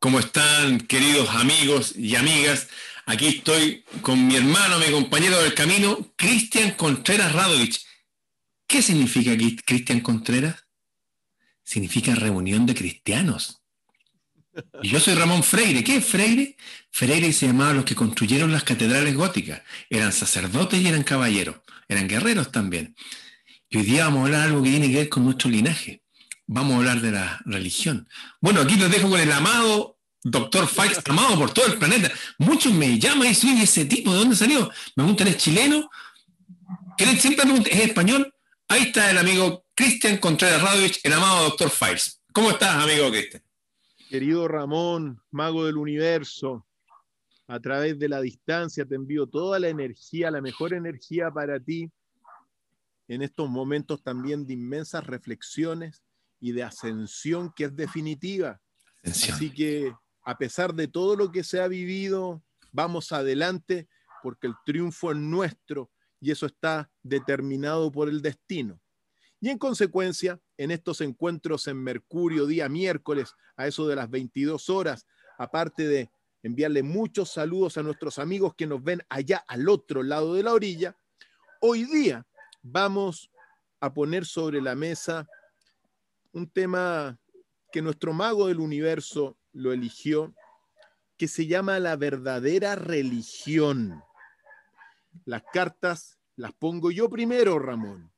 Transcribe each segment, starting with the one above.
¿Cómo están, queridos amigos y amigas? Aquí estoy con mi hermano, mi compañero del camino, Cristian Contreras Radovich. ¿Qué significa Cristian Contreras? Significa reunión de cristianos. Y yo soy Ramón Freire. ¿Qué es Freire? Freire se llamaba los que construyeron las catedrales góticas. Eran sacerdotes y eran caballeros. Eran guerreros también. Y hoy día vamos a hablar de algo que tiene que ver con nuestro linaje vamos a hablar de la religión. Bueno, aquí los dejo con el amado doctor Fax, amado por todo el planeta. Muchos me llaman y dicen, ese tipo, ¿de dónde salió? Me preguntan, ¿es chileno? ¿Quieren siempre preguntan, ¿es español? Ahí está el amigo Cristian Contreras Radovich, el amado doctor Fax. ¿Cómo estás, amigo Cristian? Querido Ramón, mago del universo, a través de la distancia te envío toda la energía, la mejor energía para ti en estos momentos también de inmensas reflexiones y de ascensión que es definitiva. Así que a pesar de todo lo que se ha vivido, vamos adelante porque el triunfo es nuestro y eso está determinado por el destino. Y en consecuencia, en estos encuentros en Mercurio, día miércoles, a eso de las 22 horas, aparte de enviarle muchos saludos a nuestros amigos que nos ven allá al otro lado de la orilla, hoy día vamos a poner sobre la mesa un tema que nuestro mago del universo lo eligió, que se llama la verdadera religión. Las cartas las pongo yo primero, Ramón,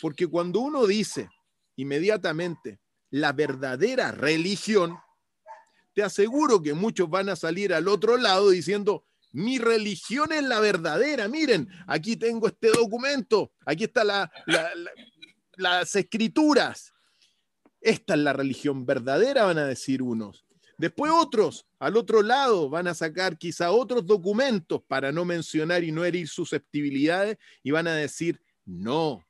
porque cuando uno dice inmediatamente la verdadera religión, te aseguro que muchos van a salir al otro lado diciendo, mi religión es la verdadera. Miren, aquí tengo este documento, aquí están la, las escrituras. Esta es la religión verdadera, van a decir unos. Después otros, al otro lado, van a sacar quizá otros documentos para no mencionar y no herir susceptibilidades y van a decir, no,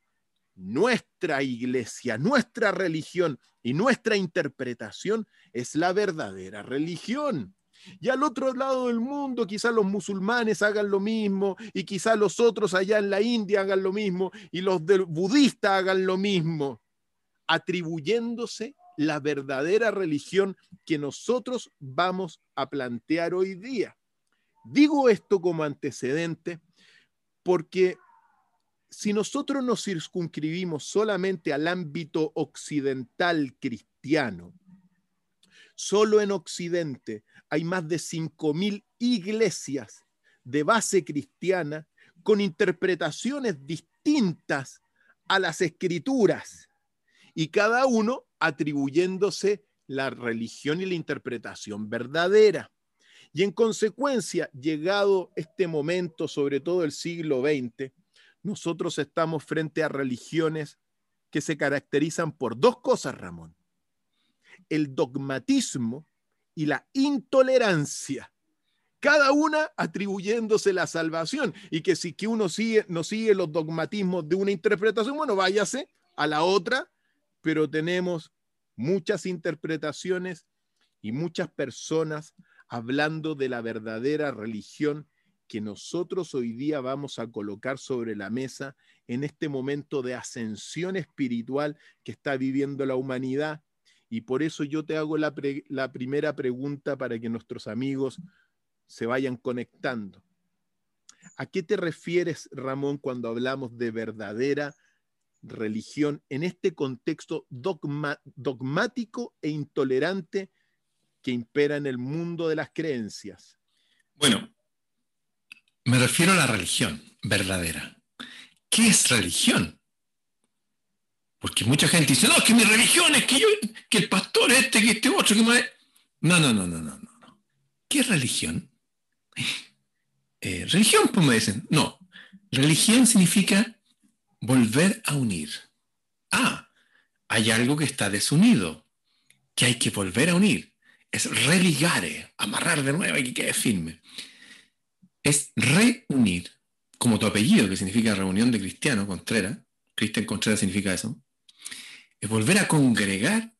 nuestra iglesia, nuestra religión y nuestra interpretación es la verdadera religión. Y al otro lado del mundo, quizá los musulmanes hagan lo mismo, y quizá los otros allá en la India hagan lo mismo, y los del budistas hagan lo mismo atribuyéndose la verdadera religión que nosotros vamos a plantear hoy día. Digo esto como antecedente porque si nosotros nos circunscribimos solamente al ámbito occidental cristiano, solo en Occidente hay más de 5.000 iglesias de base cristiana con interpretaciones distintas a las escrituras y cada uno atribuyéndose la religión y la interpretación verdadera. Y en consecuencia, llegado este momento, sobre todo el siglo XX, nosotros estamos frente a religiones que se caracterizan por dos cosas, Ramón. El dogmatismo y la intolerancia. Cada una atribuyéndose la salvación. Y que si que uno sigue, no sigue los dogmatismos de una interpretación, bueno, váyase a la otra pero tenemos muchas interpretaciones y muchas personas hablando de la verdadera religión que nosotros hoy día vamos a colocar sobre la mesa en este momento de ascensión espiritual que está viviendo la humanidad. Y por eso yo te hago la, la primera pregunta para que nuestros amigos se vayan conectando. ¿A qué te refieres, Ramón, cuando hablamos de verdadera religión en este contexto dogmático e intolerante que impera en el mundo de las creencias? Bueno, me refiero a la religión verdadera. ¿Qué es religión? Porque mucha gente dice, no, es que mi religión es que yo, que el pastor este, que este otro, que más... No, no, no, no, no, no. ¿Qué es religión? Eh, religión, pues me dicen. No, religión significa volver a unir. Ah, hay algo que está desunido, que hay que volver a unir. Es religare, amarrar de nuevo y que quede firme. Es reunir, como tu apellido, que significa reunión de cristiano, Contreras. Cristian Contreras significa eso. Es volver a congregar,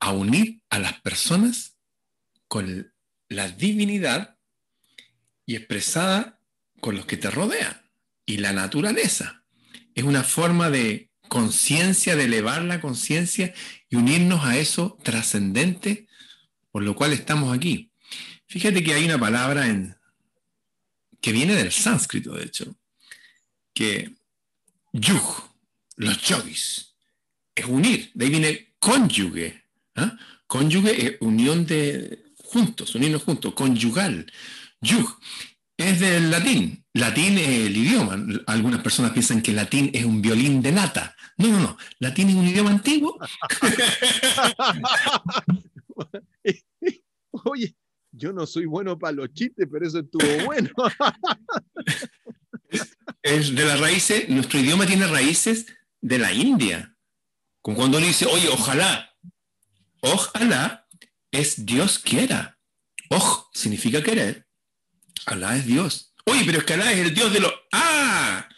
a unir a las personas con la divinidad y expresada con los que te rodean y la naturaleza es una forma de conciencia, de elevar la conciencia y unirnos a eso trascendente por lo cual estamos aquí. Fíjate que hay una palabra que viene del sánscrito, de hecho, que yug, los yogis, es unir, de ahí viene cónyuge. ¿ah? Cónyuge es unión de juntos, unirnos juntos, conyugal. Yug es del latín. Latín es el idioma. Algunas personas piensan que latín es un violín de nata. No, no, no. Latín es un idioma antiguo. Oye, yo no soy bueno para los chistes, pero eso estuvo bueno. es de las raíces, nuestro idioma tiene raíces de la India. Como cuando uno dice, oye, ojalá. Ojalá es Dios quiera. Oj significa querer. Alá es Dios. Oye, pero es que Alá es el Dios de los... ¡Ah!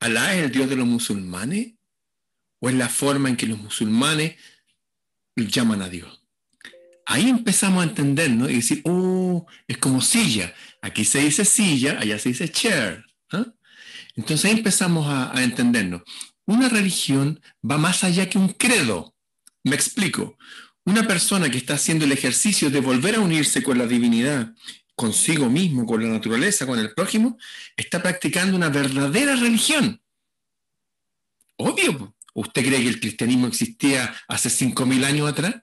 ¿Alá es el Dios de los musulmanes? ¿O es la forma en que los musulmanes llaman a Dios? Ahí empezamos a entender, ¿no? Y decir, oh, es como silla. Aquí se dice silla, allá se dice chair. ¿ah? Entonces ahí empezamos a, a entendernos. Una religión va más allá que un credo. Me explico. Una persona que está haciendo el ejercicio de volver a unirse con la divinidad, consigo mismo, con la naturaleza, con el prójimo, está practicando una verdadera religión. Obvio. ¿Usted cree que el cristianismo existía hace 5.000 años atrás?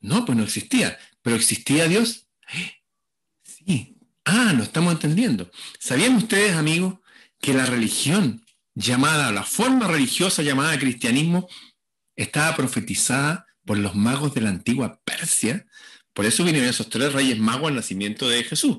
No, pues no existía. ¿Pero existía Dios? Sí. Ah, no estamos entendiendo. ¿Sabían ustedes, amigos, que la religión llamada, la forma religiosa llamada cristianismo, estaba profetizada por los magos de la antigua Persia por eso vinieron esos tres reyes magos al nacimiento de Jesús.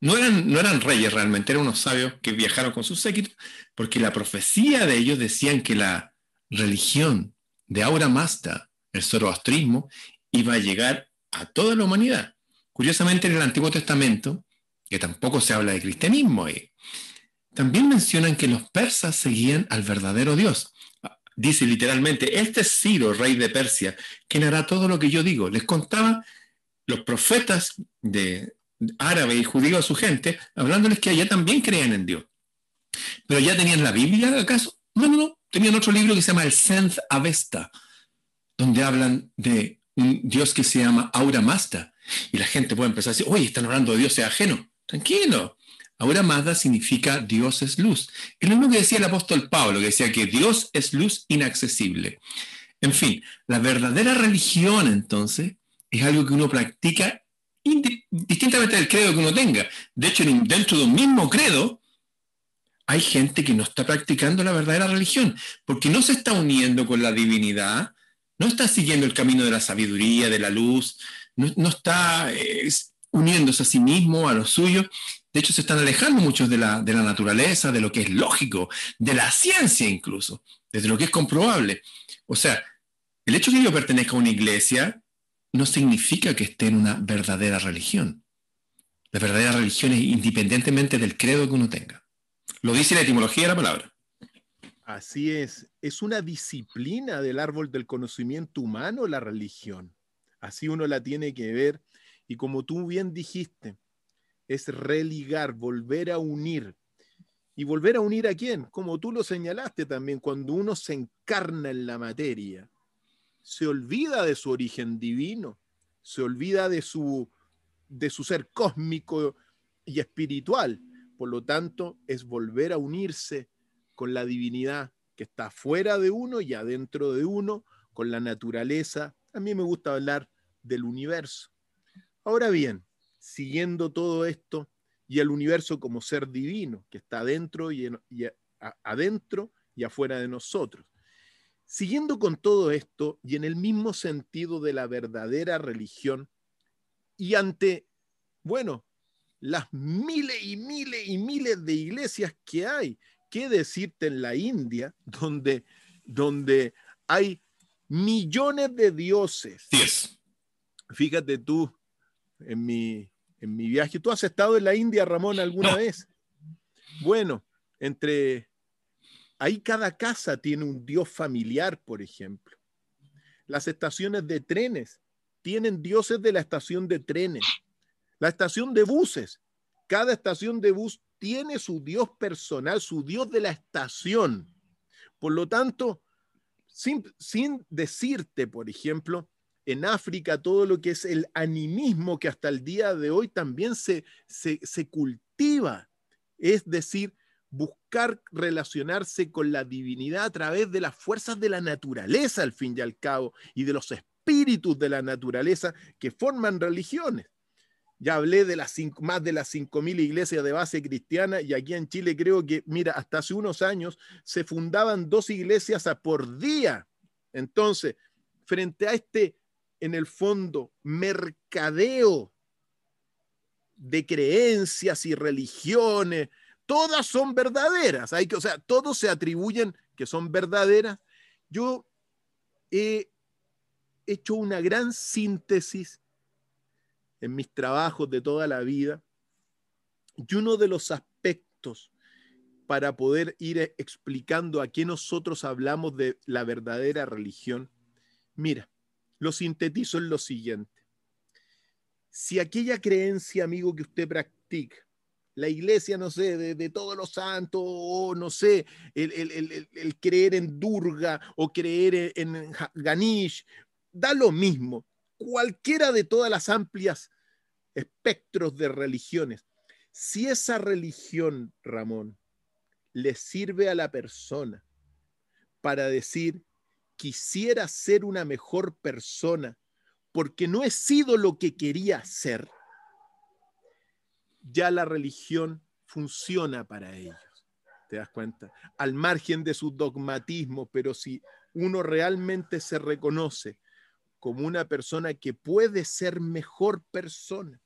No eran, no eran reyes realmente, eran unos sabios que viajaron con sus séquitos, porque la profecía de ellos decían que la religión de Aura Mazda, el zoroastrismo, iba a llegar a toda la humanidad. Curiosamente, en el Antiguo Testamento, que tampoco se habla de cristianismo, eh, también mencionan que los persas seguían al verdadero Dios dice literalmente, este es Ciro, rey de Persia, quien hará todo lo que yo digo. Les contaba los profetas de árabe y judío a su gente, hablándoles que allá también creían en Dios. Pero ya tenían la Biblia, ¿acaso? No, no, no. Tenían otro libro que se llama el Senth Avesta, donde hablan de un Dios que se llama Aura Mazda. Y la gente puede empezar a decir, oye, están hablando de dioses ajenos. Tranquilo. Ahora Mazda significa Dios es luz. Es lo mismo que decía el apóstol Pablo, que decía que Dios es luz inaccesible. En fin, la verdadera religión entonces es algo que uno practica distintamente del credo que uno tenga. De hecho, dentro de un mismo credo hay gente que no está practicando la verdadera religión, porque no se está uniendo con la divinidad, no está siguiendo el camino de la sabiduría, de la luz, no, está eh, uniéndose a sí mismo, a lo suyo, de hecho, se están alejando muchos de la, de la naturaleza, de lo que es lógico, de la ciencia incluso, desde lo que es comprobable. O sea, el hecho de que yo pertenezca a una iglesia no significa que esté en una verdadera religión. La verdadera religión es independientemente del credo que uno tenga. Lo dice la etimología de la palabra. Así es, es una disciplina del árbol del conocimiento humano la religión. Así uno la tiene que ver. Y como tú bien dijiste, es religar, volver a unir. ¿Y volver a unir a quién? Como tú lo señalaste también, cuando uno se encarna en la materia, se olvida de su origen divino, se olvida de su, de su ser cósmico y espiritual. Por lo tanto, es volver a unirse con la divinidad que está fuera de uno y adentro de uno, con la naturaleza. A mí me gusta hablar del universo. Ahora bien, siguiendo todo esto y el universo como ser divino que está adentro y, adentro y afuera de nosotros. Siguiendo con todo esto y en el mismo sentido de la verdadera religión y ante, bueno, las miles y miles y miles de iglesias que hay, ¿qué decirte en la India, donde, donde hay millones de dioses? Fíjate tú, en mi, en mi viaje. ¿Tú has estado en la India, Ramón, alguna vez? Bueno, entre... Ahí cada casa tiene un dios familiar, por ejemplo. Las estaciones de trenes tienen dioses de la estación de trenes. La estación de buses, cada estación de bus tiene su dios personal, su dios de la estación. Por lo tanto, sin, sin decirte, por ejemplo, en África todo lo que es el animismo que hasta el día de hoy también se, se, cultiva. Es decir, buscar relacionarse con la divinidad a través de las fuerzas de la naturaleza, al fin y al cabo, y de los espíritus de la naturaleza que forman religiones. Ya hablé de las más de las 5.000 iglesias de base cristiana y aquí en Chile creo que, mira, hasta hace unos años se fundaban dos iglesias a por día. Entonces, frente a este, en el fondo, mercadeo de creencias y religiones, todas son verdaderas. Hay que, o sea, todos se atribuyen que son verdaderas. Yo he hecho una gran síntesis en mis trabajos de toda la vida y uno de los aspectos para poder ir explicando a qué nosotros hablamos de la verdadera religión, mira, lo sintetizo en lo siguiente. Si aquella creencia, amigo, que usted practica, la iglesia, no sé, de, todos los santos, o no sé, el, creer en Durga o creer en Ganish, da lo mismo. Cualquiera de todas las amplias espectros de religiones. Si esa religión, Ramón, le sirve a la persona para decir, quisiera ser una mejor persona porque no he sido lo que quería ser, ya la religión funciona para ellos. ¿Te das cuenta? Al margen de su dogmatismo, pero si uno realmente se reconoce como una persona que puede ser mejor persona,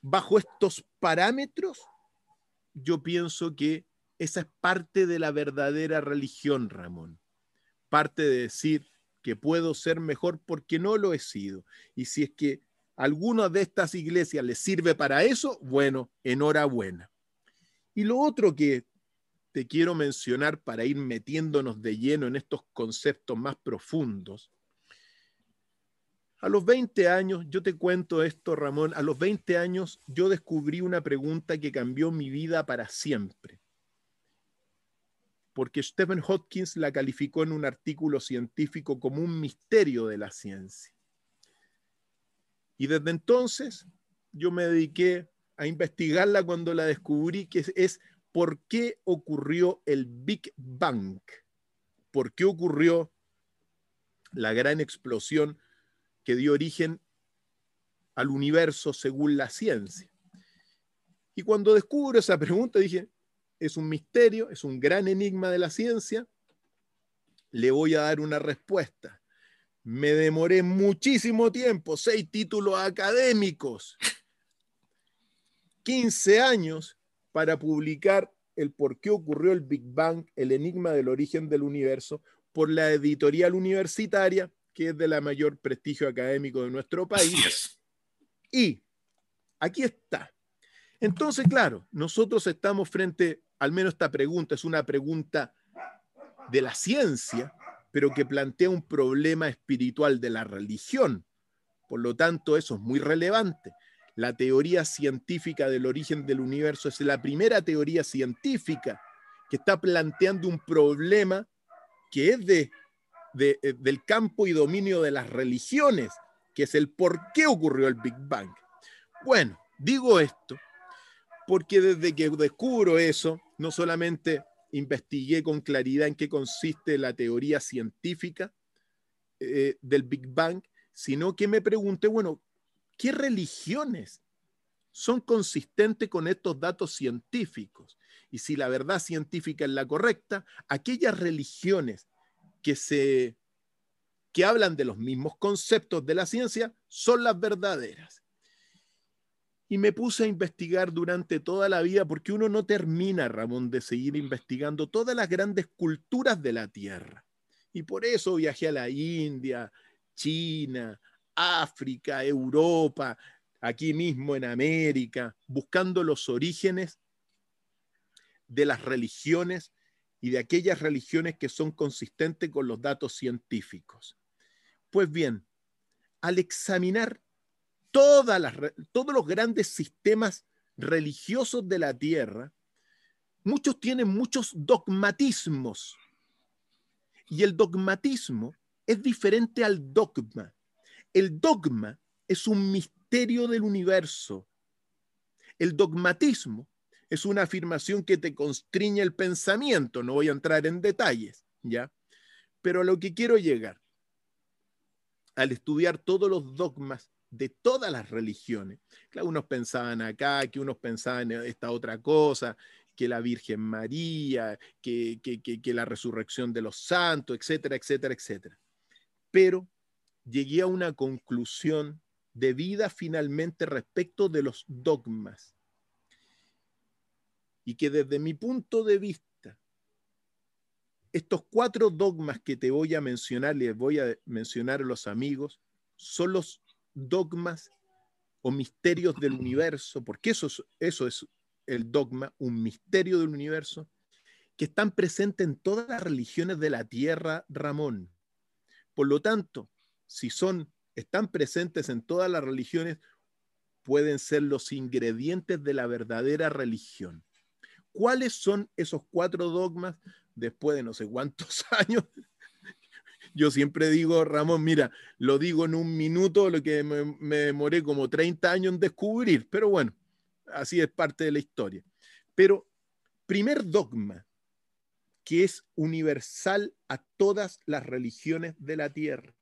bajo estos parámetros, yo pienso que esa es parte de la verdadera religión, Ramón. Parte de decir que puedo ser mejor porque no lo he sido. Y si es que alguna de estas iglesias les sirve para eso, bueno, enhorabuena. Y lo otro que te quiero mencionar para ir metiéndonos de lleno en estos conceptos más profundos. A los 20 años, yo te cuento esto, Ramón, a los 20 años yo descubrí una pregunta que cambió mi vida para siempre. Porque Stephen Hopkins la calificó en un artículo científico como un misterio de la ciencia. Y desde entonces yo me dediqué a investigarla cuando la descubrí, que es, por qué ocurrió el Big Bang, por qué ocurrió la gran explosión que dio origen al universo según la ciencia. Y cuando descubro esa pregunta dije, es un misterio, es un gran enigma de la ciencia, le voy a dar una respuesta. Me demoré muchísimo tiempo, seis títulos académicos, 15 años para publicar el por qué ocurrió el Big Bang, el enigma del origen del universo, por la editorial universitaria, que es de la mayor prestigio académico de nuestro país. Y aquí está. Entonces, claro, nosotros estamos frente, al menos esta pregunta es una pregunta de la ciencia, pero que plantea un problema espiritual de la religión. Por lo tanto, eso es muy relevante. La teoría científica del origen del universo es la primera teoría científica que está planteando un problema que es de, eh, del campo y dominio de las religiones, que es el por qué ocurrió el Big Bang. Bueno, digo esto porque desde que descubro eso, no solamente investigué con claridad en qué consiste la teoría científica eh, del Big Bang, sino que me pregunté, bueno, ¿qué religiones son consistentes con estos datos científicos? Y si la verdad científica es la correcta, aquellas religiones que se que hablan de los mismos conceptos de la ciencia son las verdaderas y me puse a investigar durante toda la vida, porque uno no termina, Ramón, de seguir investigando todas las grandes culturas de la Tierra. Y por eso viajé a la India, China, África, Europa, aquí mismo en América, buscando los orígenes de las religiones y de aquellas religiones que son consistentes con los datos científicos. Pues bien, al examinar todos los grandes sistemas religiosos de la tierra, muchos tienen muchos dogmatismos. Y el dogmatismo es diferente al dogma. El dogma es un misterio del universo. El dogmatismo es una afirmación que te constriñe el pensamiento. No voy a entrar en detalles, ¿ya? Pero a lo que quiero llegar, al estudiar todos los dogmas de todas las religiones, que unos pensaban acá, que unos pensaban en esta otra cosa, que la Virgen María, que, que, la resurrección de los santos, etcétera, etcétera, etcétera. Pero llegué a una conclusión de vida finalmente respecto de los dogmas. Y que desde mi punto de vista, estos cuatro dogmas que te voy a mencionar, les voy a mencionar a los amigos, son los dogmas o misterios del universo, porque eso eso es el dogma, un misterio del universo, que están presentes en todas las religiones de la tierra, Ramón. Por lo tanto, si son, están presentes en todas las religiones, pueden ser los ingredientes de la verdadera religión. ¿Cuáles son esos cuatro dogmas después de no sé cuántos años? Yo siempre digo, Ramón, mira, lo digo en un minuto, lo que me, demoré como 30 años en descubrir, pero bueno, así es parte de la historia. Pero primer dogma que es universal a todas las religiones de la tierra,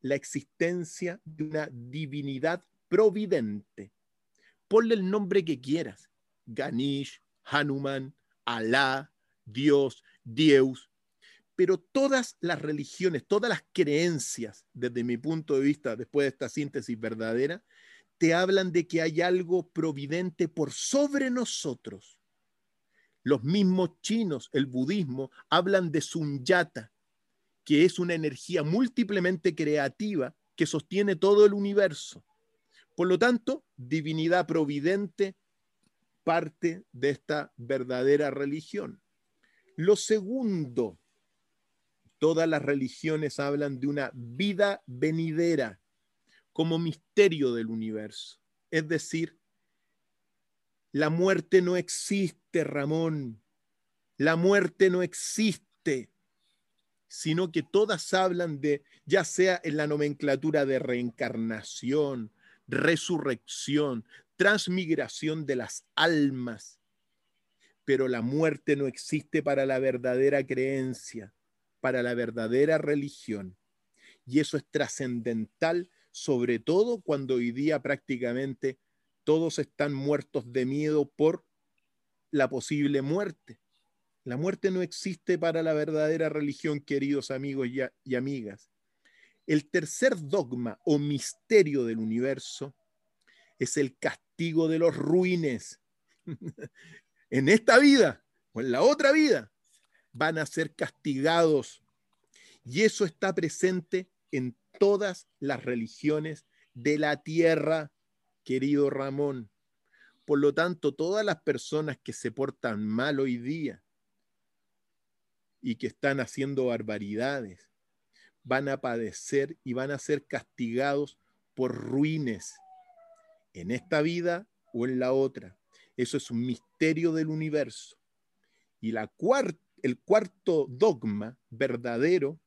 la existencia de una divinidad providente. Ponle el nombre que quieras, Ganesh, Hanuman, Alá, Dios, Dios, pero todas las religiones, todas las creencias, desde mi punto de vista, después de esta síntesis verdadera, te hablan de que hay algo providente por sobre nosotros. Los mismos chinos, el budismo, hablan de Sunyata, que es una energía múltiplemente creativa que sostiene todo el universo. Por lo tanto, divinidad providente parte de esta verdadera religión. Lo segundo, todas las religiones hablan de una vida venidera como misterio del universo. Es decir, la muerte no existe, Ramón. La muerte no existe, sino que todas hablan de, ya sea en la nomenclatura de reencarnación, resurrección, transmigración de las almas. Pero la muerte no existe para la verdadera creencia, para la verdadera religión. Y eso es trascendental sobre todo cuando hoy día prácticamente todos están muertos de miedo por la posible muerte. La muerte no existe para la verdadera religión, queridos amigos y, amigas. El tercer dogma o misterio del universo es el castigo de los ruines. en esta vida o en la otra vida van a ser castigados. Y eso está presente en todas las religiones de la tierra, querido Ramón. Por lo tanto, todas las personas que se portan mal hoy día y que están haciendo barbaridades, van a padecer y van a ser castigados por ruines en esta vida o en la otra. Eso es un misterio del universo. Y la el cuarto dogma verdadero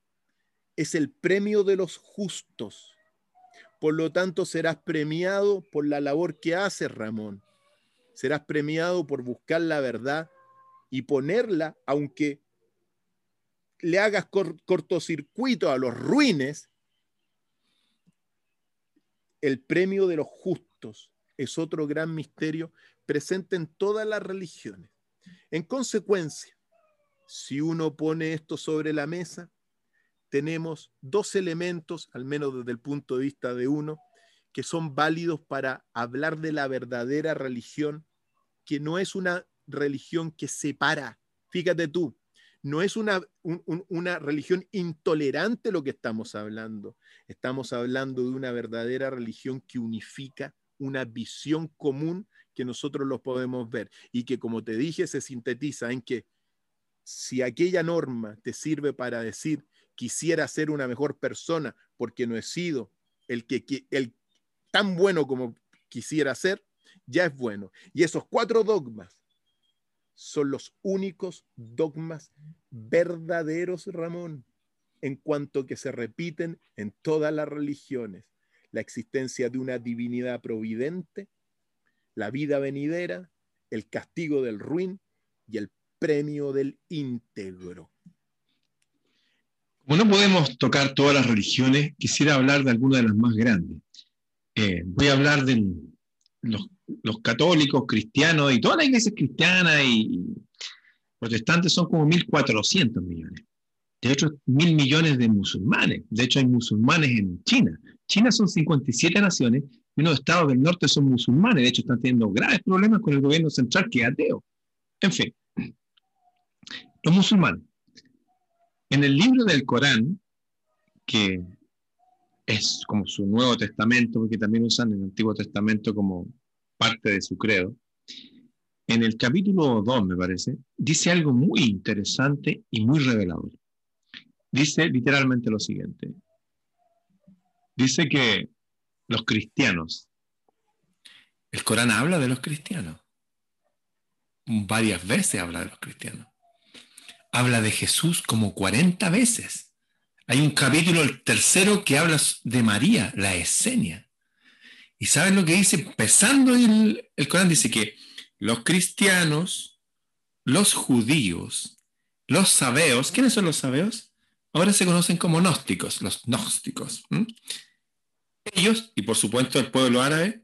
es el premio de los justos. Por lo tanto, serás premiado por la labor que haces, Ramón. Serás premiado por buscar la verdad y ponerla, aunque le hagas cortocircuito a los ruines, el premio de los justos es otro gran misterio presente en todas las religiones. En consecuencia, si uno pone esto sobre la mesa, tenemos dos elementos, al menos desde el punto de vista de uno, que son válidos para hablar de la verdadera religión, que no es una religión que separa. Fíjate tú, no es una, una religión intolerante lo que estamos hablando. Estamos hablando de una verdadera religión que unifica una visión común que nosotros lo podemos ver y que, como te dije, se sintetiza en que si aquella norma te sirve para decir quisiera ser una mejor persona porque no he sido el que, el tan bueno como quisiera ser, ya es bueno. Y esos cuatro dogmas son los únicos dogmas verdaderos, Ramón. en cuanto que se repiten en todas las religiones. La existencia de una divinidad providente, la vida venidera, el castigo del ruin y el premio del íntegro. Como no podemos tocar todas las religiones, quisiera hablar de alguna de las más grandes. Eh, voy a hablar de los, los, católicos, cristianos y todas las iglesias cristianas y protestantes son como 1.400 millones. De hecho, mil millones de musulmanes. De hecho, hay musulmanes en China. China son 57 naciones y unos estados del norte son musulmanes. De hecho, están teniendo graves problemas con el gobierno central que es ateo. En fin, los musulmanes. En el libro del Corán, que es como su Nuevo Testamento, porque también usan el Antiguo Testamento como parte de su credo, en el capítulo 2, me parece, dice algo muy interesante y muy revelador. Dice literalmente lo siguiente. Dice que los cristianos. El Corán habla de los cristianos. Varias veces habla de los cristianos. Habla de Jesús como 40 veces. Hay un capítulo, el tercero, que habla de María, la Esenia. ¿Y saben lo que dice? Empezando el, el Corán, dice que los cristianos, los judíos, los sabeos, ¿quiénes son los sabeos? Ahora se conocen como gnósticos, los gnósticos. Ellos, y por supuesto el pueblo árabe,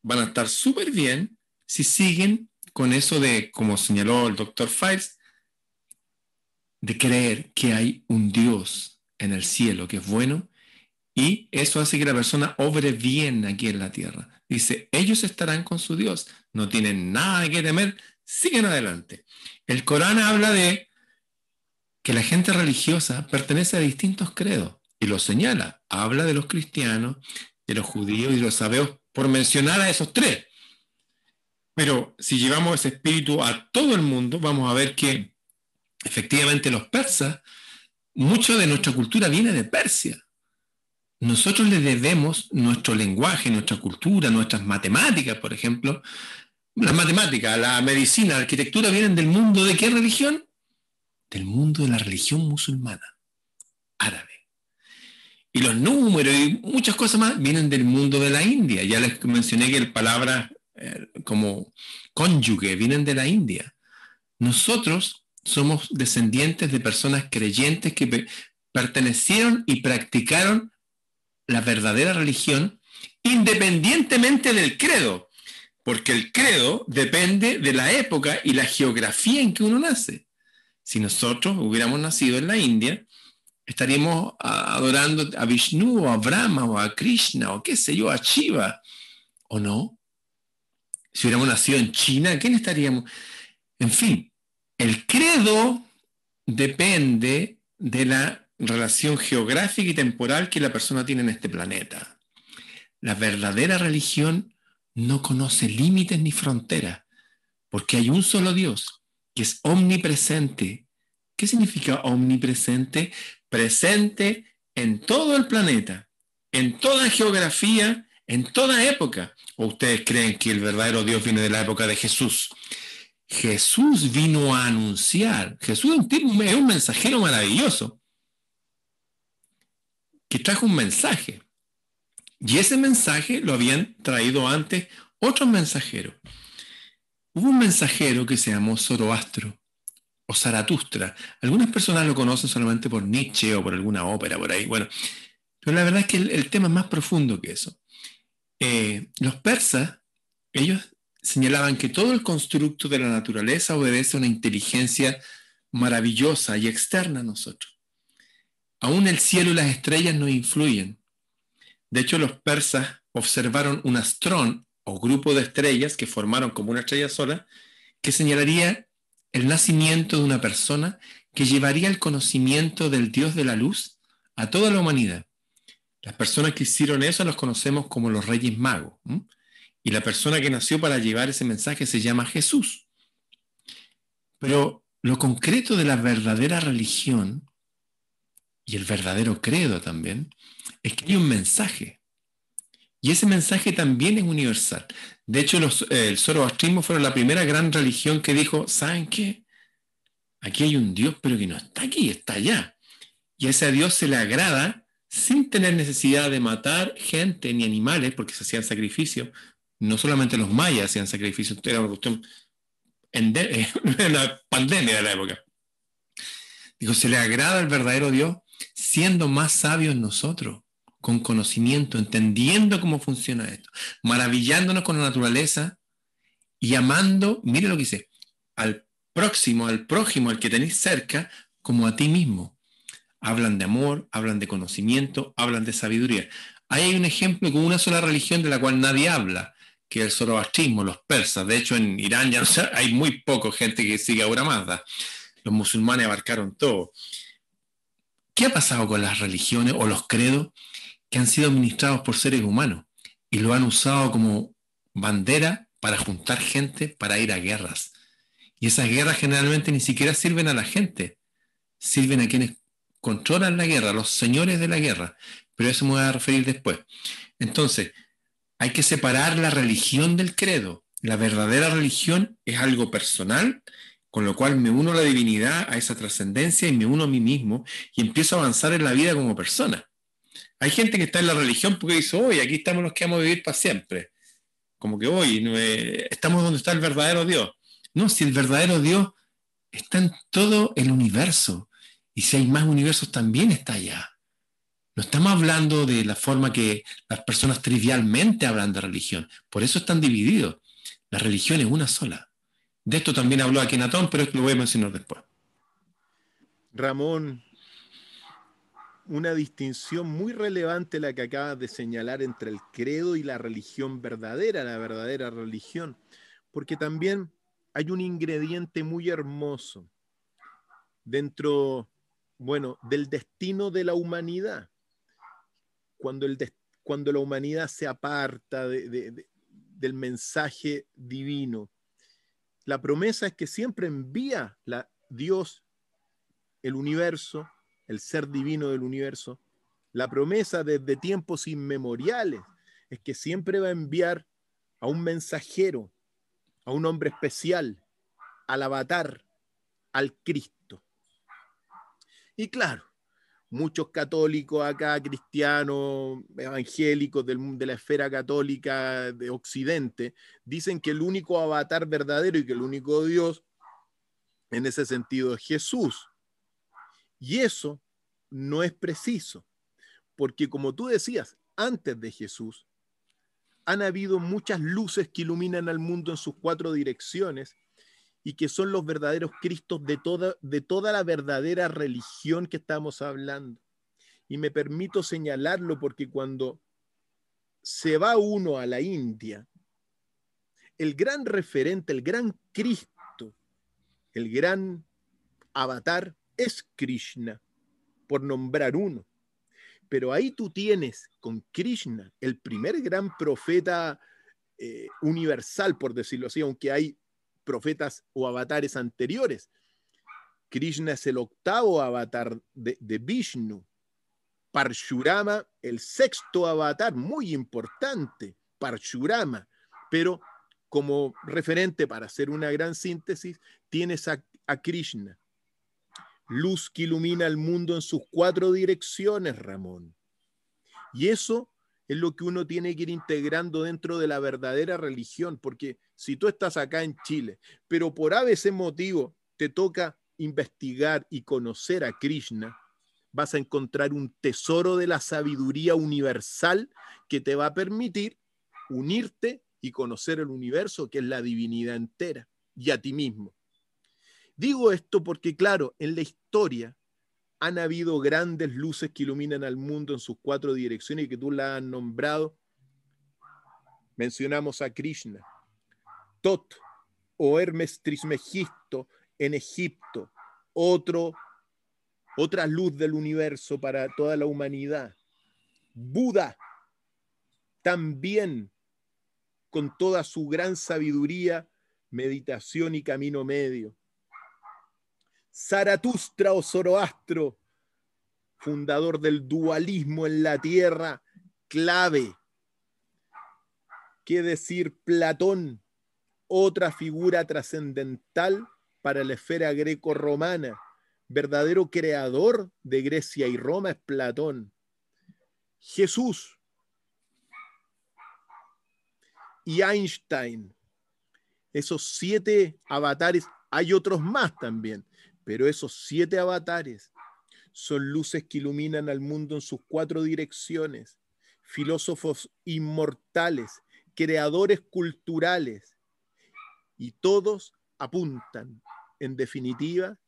van a estar súper bien si siguen con eso de, como señaló el doctor Files, de creer que hay un Dios en el cielo que es bueno y eso hace que la persona obre bien aquí en la tierra. Dice, ellos estarán con su Dios, no tienen nada que temer, siguen adelante. El Corán habla de que la gente religiosa pertenece a distintos credos y lo señala. Habla de los cristianos, de los judíos y los sabeos, por mencionar a esos tres. Pero si llevamos ese espíritu a todo el mundo, vamos a ver que efectivamente los persas, mucho de nuestra cultura viene de Persia. Nosotros le debemos nuestro lenguaje, nuestra cultura, nuestras matemáticas, por ejemplo. Las matemáticas, la medicina, la arquitectura vienen del mundo de qué religión? del mundo de la religión musulmana, árabe. Y los números y muchas cosas más vienen del mundo de la India. Ya les mencioné que el palabra eh, como cónyuge vienen de la India. Nosotros somos descendientes de personas creyentes que pertenecieron y practicaron la verdadera religión independientemente del credo, porque el credo depende de la época y la geografía en que uno nace. Si nosotros hubiéramos nacido en la India, estaríamos adorando a Vishnu o a Brahma o a Krishna o qué sé yo, a Shiva, ¿o no? Si hubiéramos nacido en China, ¿quién estaríamos? En fin, el credo depende de la relación geográfica y temporal que la persona tiene en este planeta. La verdadera religión no conoce límites ni fronteras, porque hay un solo Dios que es omnipresente. ¿Qué significa omnipresente? Presente en todo el planeta, en toda geografía, en toda época. ¿O ustedes creen que el verdadero Dios viene de la época de Jesús? Jesús vino a anunciar. Jesús es un mensajero maravilloso que trajo un mensaje. Y ese mensaje lo habían traído antes otros mensajeros. Hubo un mensajero que se llamó Zoroastro o Zaratustra. Algunas personas lo conocen solamente por Nietzsche o por alguna ópera por ahí. Bueno, pero la verdad es que el, tema es más profundo que eso. Eh, los persas, ellos señalaban que todo el constructo de la naturaleza obedece a una inteligencia maravillosa y externa a nosotros. Aún el cielo y las estrellas nos influyen. De hecho, los persas observaron un astrón o grupo de estrellas que formaron como una estrella sola, que señalaría el nacimiento de una persona que llevaría el conocimiento del Dios de la luz a toda la humanidad. Las personas que hicieron eso los conocemos como los reyes magos. Y la persona que nació para llevar ese mensaje se llama Jesús. Pero lo concreto de la verdadera religión y el verdadero credo también es que hay un mensaje. Y ese mensaje también es universal. De hecho, los, eh, el zoroastrismo fueron la primera gran religión que dijo, ¿saben qué? Aquí hay un Dios, pero que no está aquí, está allá. Y a ese Dios se le agrada sin tener necesidad de matar gente ni animales, porque se hacían sacrificios. No solamente los mayas hacían sacrificios, era una cuestión en la pandemia de la época. Digo, se le agrada al verdadero Dios siendo más sabio en nosotros, con conocimiento, entendiendo cómo funciona esto, maravillándonos con la naturaleza y amando, mire lo que dice, al próximo, al prójimo, al que tenéis cerca, como a ti mismo. Hablan de amor, hablan de conocimiento, hablan de sabiduría. Hay un ejemplo con una sola religión de la cual nadie habla, que el zoroastrismo, los persas. De hecho, en Irán ya no hay muy poca gente que sigue ahora Mazda. Los musulmanes abarcaron todo. ¿Qué ha pasado con las religiones o los credos que han sido administrados por seres humanos y lo han usado como bandera para juntar gente para ir a guerras? Y esas guerras generalmente ni siquiera sirven a la gente, sirven a quienes controlan la guerra, los señores de la guerra. Pero eso me voy a referir después. Entonces, hay que separar la religión del credo. La verdadera religión es algo personal, con lo cual me uno a la divinidad, a esa trascendencia y me uno a mí mismo y empiezo a avanzar en la vida como persona. Hay gente que está en la religión porque dice, hoy aquí estamos los que vamos a vivir para siempre. Como que hoy estamos donde está el verdadero Dios. No, si el verdadero Dios está en todo el universo y si hay más universos también está allá. No estamos hablando de la forma que las personas trivialmente hablan de religión. Por eso están divididos. La religión es una sola. De esto también habló Akenatón, pero lo voy a mencionar después. Ramón, una distinción muy relevante la que acabas de señalar entre el credo y la religión verdadera, la verdadera religión, porque también hay un ingrediente muy hermoso dentro, bueno, del destino de la humanidad cuando, el cuando la humanidad se aparta del mensaje divino. La promesa es que siempre envía la, Dios, el universo, el ser divino del universo. La promesa desde tiempos inmemoriales es que siempre va a enviar a un mensajero, a un hombre especial, al avatar, al Cristo. Y claro, muchos católicos acá, cristianos, evangélicos de la esfera católica de Occidente, dicen que el único avatar verdadero y que el único Dios en ese sentido es Jesús. Y eso no es preciso, porque como tú decías, antes de Jesús, han habido muchas luces que iluminan al mundo en sus cuatro direcciones y que son los verdaderos Cristos de toda, de toda la verdadera religión que estamos hablando. Y me permito señalarlo porque cuando se va uno a la India, el gran referente, el gran Cristo, el gran avatar es Krishna, por nombrar uno. Pero ahí tú tienes con Krishna, el primer gran profeta eh, universal, por decirlo así, aunque hay profetas o avatares anteriores. Krishna es el octavo avatar de, Vishnu. Parshurama, el sexto avatar, muy importante, Parshurama. Pero como referente para hacer una gran síntesis, tienes a, a Krishna. Luz que ilumina el mundo en sus cuatro direcciones, Ramón. Y eso es lo que uno tiene que ir integrando dentro de la verdadera religión, porque si tú estás acá en Chile, pero por ABC motivo te toca investigar y conocer a Krishna, vas a encontrar un tesoro de la sabiduría universal que te va a permitir unirte y conocer el universo, que es la divinidad entera, y a ti mismo. Digo esto porque, claro, en la historia han habido grandes luces que iluminan al mundo en sus cuatro direcciones y que tú la has nombrado. Mencionamos a Krishna, Tot o Hermes Trismegisto en Egipto, otra luz del universo para toda la humanidad. Buda, también con toda su gran sabiduría, meditación y camino medio. Zaratustra o Zoroastro, fundador del dualismo en la tierra, clave. ¿Qué decir Platón? Otra figura trascendental para la esfera greco-romana, verdadero creador de Grecia y Roma es Platón. Jesús y Einstein, esos siete avatares, hay otros más también, pero esos siete avatares son luces que iluminan al mundo en sus cuatro direcciones, filósofos inmortales, creadores culturales, y todos apuntan, en definitiva,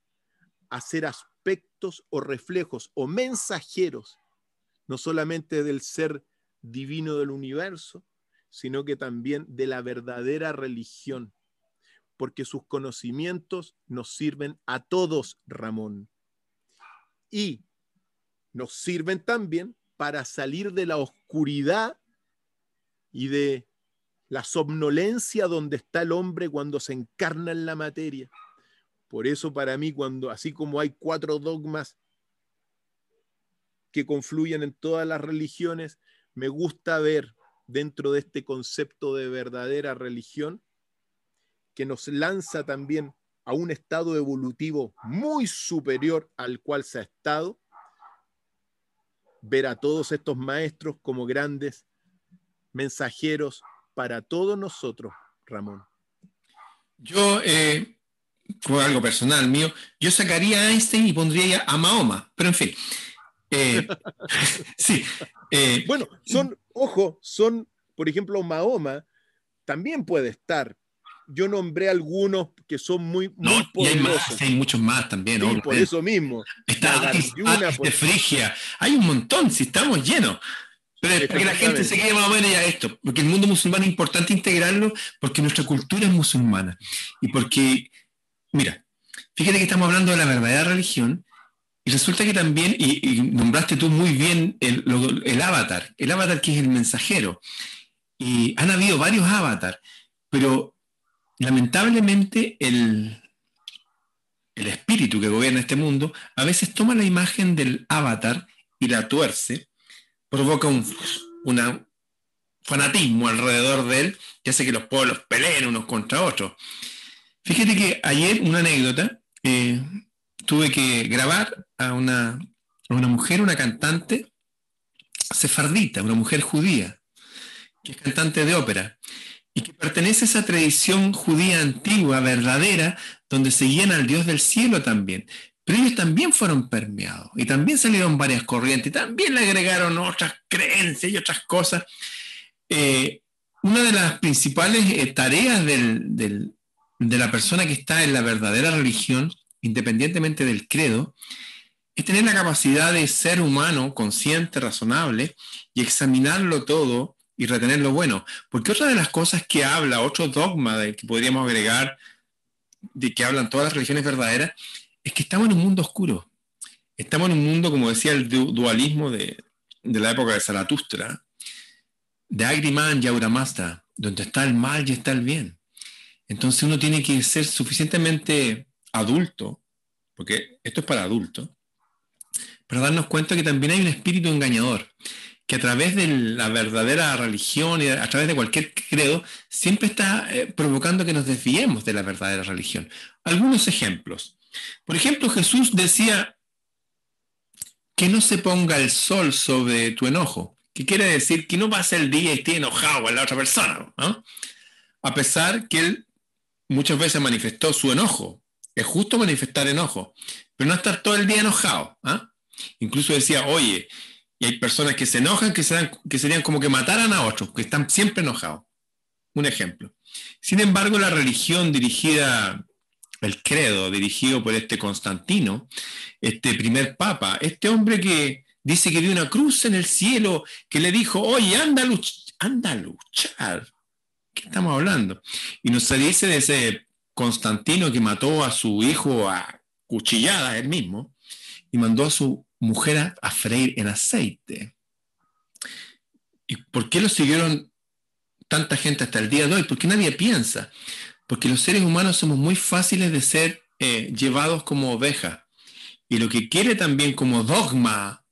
a ser aspectos o reflejos o mensajeros, no solamente del ser divino del universo, sino que también de la verdadera religión, porque sus conocimientos nos sirven a todos, Ramón, y nos sirven también para salir de la oscuridad y de la somnolencia donde está el hombre cuando se encarna en la materia. Por eso para mí, cuando así como hay cuatro dogmas que confluyen en todas las religiones, me gusta ver dentro de este concepto de verdadera religión que nos lanza también a un estado evolutivo muy superior al cual se ha estado, ver a todos estos maestros como grandes mensajeros para todos nosotros, Ramón. Yo, eh, por algo personal mío, yo sacaría a Einstein y pondría a Mahoma, pero en fin. Eh, sí. Eh, bueno, son, ojo, son, por ejemplo, Mahoma también puede estar. Yo nombré algunos que son muy, muy poderosos. hay, muchos más también, sí, por eso mismo. Está de Frigia. Hay un montón, si estamos llenos. Pero para que la gente se quede más o menos ya esto, porque el mundo musulmán es importante integrarlo porque nuestra cultura es musulmana. Y porque, mira, fíjate que estamos hablando de la verdadera religión y resulta que también, y, nombraste tú muy bien el, el, avatar, el avatar que es el mensajero. Y han habido varios avatars, pero lamentablemente el, el espíritu que gobierna este mundo a veces toma la imagen del avatar y la tuerce provoca un fanatismo alrededor de él que hace que los pueblos peleen unos contra otros. Fíjate que ayer una anécdota, eh, tuve que grabar a una, una mujer, una cantante sefardita, una mujer judía, que es cantante de ópera y que pertenece a esa tradición judía antigua, verdadera, donde seguían al Dios del cielo también. Pero ellos también fueron permeados y también salieron varias corrientes y también le agregaron otras creencias y otras cosas. Eh, una de las principales eh, tareas de la persona que está en la verdadera religión, independientemente del credo, es tener la capacidad de ser humano, consciente, razonable y examinarlo todo y retener lo bueno. Porque otra de las cosas que habla, otro dogma de que podríamos agregar, de que hablan todas las religiones verdaderas, es que estamos en un mundo oscuro. Estamos en un mundo, como decía el dualismo de, la época de Zaratustra, de Agriman y Auramasta, donde está el mal y está el bien. Entonces uno tiene que ser suficientemente adulto, porque esto es para adultos, para darnos cuenta que también hay un espíritu engañador, que a través de la verdadera religión y a través de cualquier credo, siempre está eh, provocando que nos desviemos de la verdadera religión. Algunos ejemplos. Por ejemplo, Jesús decía que no se ponga el sol sobre tu enojo, que quiere decir que no pase el día y esté enojado con la otra persona, a pesar que él muchas veces manifestó su enojo. Es justo manifestar enojo, pero no estar todo el día enojado. ¿ah? Incluso decía, oye, hay personas que se enojan que, que serían como que mataran a otros, que están siempre enojados. Un ejemplo. Sin embargo, la religión dirigida el credo dirigido por este Constantino, este primer papa, este hombre que dice que vio una cruz en el cielo, que le dijo, oye, anda a, anda a luchar. ¿Qué estamos hablando? Y nos dice de ese Constantino que mató a su hijo a cuchillada él mismo y mandó a su mujer a freír en aceite. ¿Y por qué lo siguieron tanta gente hasta el día de hoy? Porque nadie piensa porque los seres humanos somos muy fáciles de ser eh, llevados como ovejas. Y lo que quiere también como dogma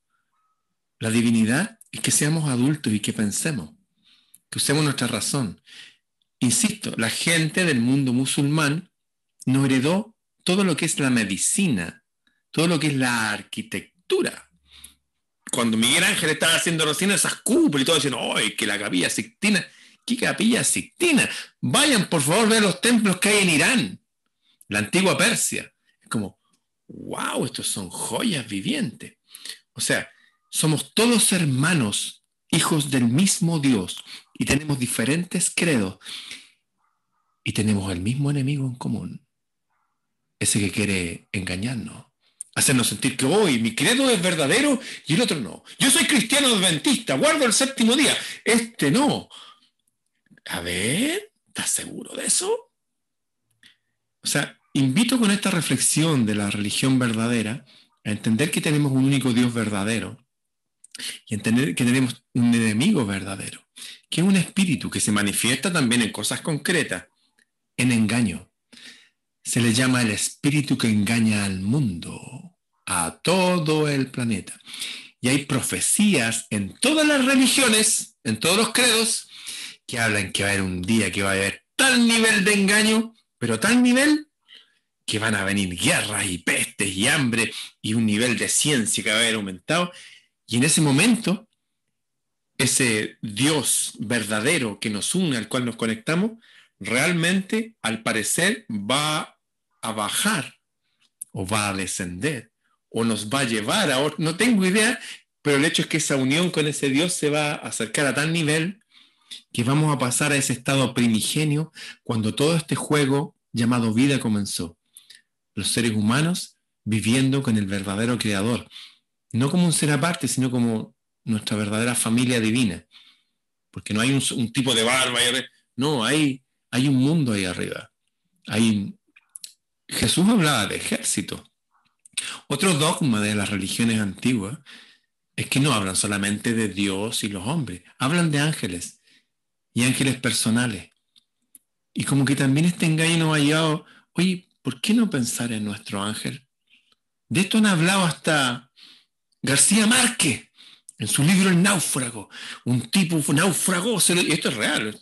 la divinidad es que seamos adultos y que pensemos, que usemos nuestra razón. Insisto, la gente del mundo musulmán no heredó todo lo que es la medicina todo lo que es la arquitectura. Cuando Miguel Ángel estaba haciendo recién esas cúpulas y todo diciendo, ¡ay, que la capilla Sixtina! ¿Qué capilla Sixtina? Vayan, por favor, ver los templos que hay en Irán, la antigua Persia. Es como, wow, estos son joyas vivientes. O sea, somos todos hermanos, hijos del mismo Dios, y tenemos diferentes credos, y tenemos el mismo enemigo en común, ese que quiere engañarnos, hacernos sentir que hoy mi credo es verdadero y el otro no. Yo soy cristiano adventista, guardo el séptimo día, este no. A ver, ¿estás seguro de eso? O sea, invito con esta reflexión de la religión verdadera a entender que tenemos un único Dios verdadero y entender que tenemos un enemigo verdadero, que es un espíritu que se manifiesta también en cosas concretas, en engaño. Se le llama el espíritu que engaña al mundo, a todo el planeta. Y hay profecías en todas las religiones, en todos los credos, que hablan que va a haber un día que va a haber tal nivel de engaño, pero tal nivel que van a venir guerras y pestes y hambre y un nivel de ciencia que va a haber aumentado. Y en ese momento, ese Dios verdadero que nos une, al cual nos conectamos, realmente, al parecer, va a bajar o va a descender o nos va a llevar a otro. No tengo idea, pero el hecho es que esa unión con ese Dios se va a acercar a tal nivel que vamos a pasar a ese estado primigenio cuando todo este juego llamado vida comenzó. Los seres humanos viviendo con el verdadero creador, no como un ser aparte, sino como nuestra verdadera familia divina. Porque no hay un, tipo de barba, no, hay, hay un mundo ahí arriba. Hay, Jesús hablaba de ejército. Otro dogma de las religiones antiguas es que no hablan solamente de Dios y los hombres, hablan de ángeles y ángeles personales. Y como que también este engaño ha llevado, oye, ¿por qué no pensar en nuestro ángel? De esto han hablado hasta García Márquez en su libro El náufrago. Un tipo náufrago, y esto es real,